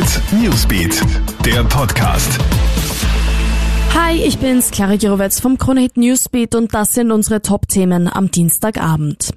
Hit Newsbeat, der Podcast. Hi, ich bin's, Clara Girovets vom Krone Hit Newsbeat und das sind unsere Top-Themen am Dienstagabend.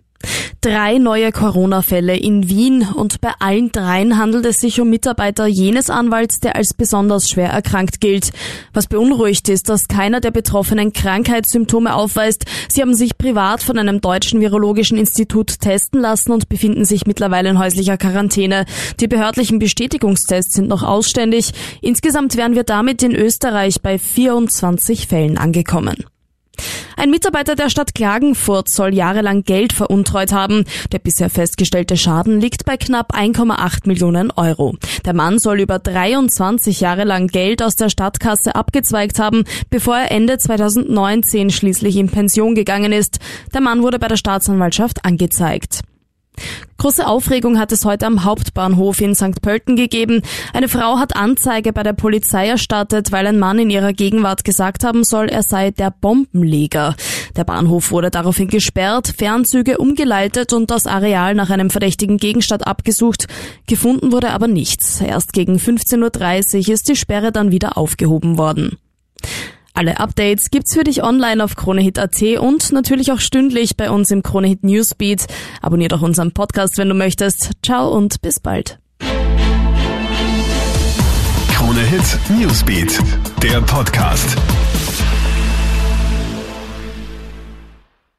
Drei neue Corona-Fälle in Wien und bei allen dreien handelt es sich um Mitarbeiter jenes Anwalts, der als besonders schwer erkrankt gilt. Was beunruhigt ist, dass keiner der Betroffenen Krankheitssymptome aufweist. Sie haben sich privat von einem deutschen virologischen Institut testen lassen und befinden sich mittlerweile in häuslicher Quarantäne. Die behördlichen Bestätigungstests sind noch ausständig. Insgesamt wären wir damit in Österreich bei 24 Fällen angekommen. Ein Mitarbeiter der Stadt Klagenfurt soll jahrelang Geld veruntreut haben. Der bisher festgestellte Schaden liegt bei knapp 1,8 Millionen Euro. Der Mann soll über 23 Jahre lang Geld aus der Stadtkasse abgezweigt haben, bevor er Ende 2019 schließlich in Pension gegangen ist. Der Mann wurde bei der Staatsanwaltschaft angezeigt. Große Aufregung hat es heute am Hauptbahnhof in St. Pölten gegeben. Eine Frau hat Anzeige bei der Polizei erstattet, weil ein Mann in ihrer Gegenwart gesagt haben soll, er sei der Bombenleger. Der Bahnhof wurde daraufhin gesperrt, Fernzüge umgeleitet und das Areal nach einem verdächtigen Gegenstand abgesucht. Gefunden wurde aber nichts. Erst gegen 15.30 Uhr ist die Sperre dann wieder aufgehoben worden. Alle Updates gibt's für dich online auf KroneHit.at und natürlich auch stündlich bei uns im KroneHit Newsbeat. Abonnier doch unseren Podcast, wenn du möchtest. Ciao und bis bald. KroneHit Newsbeat, der Podcast.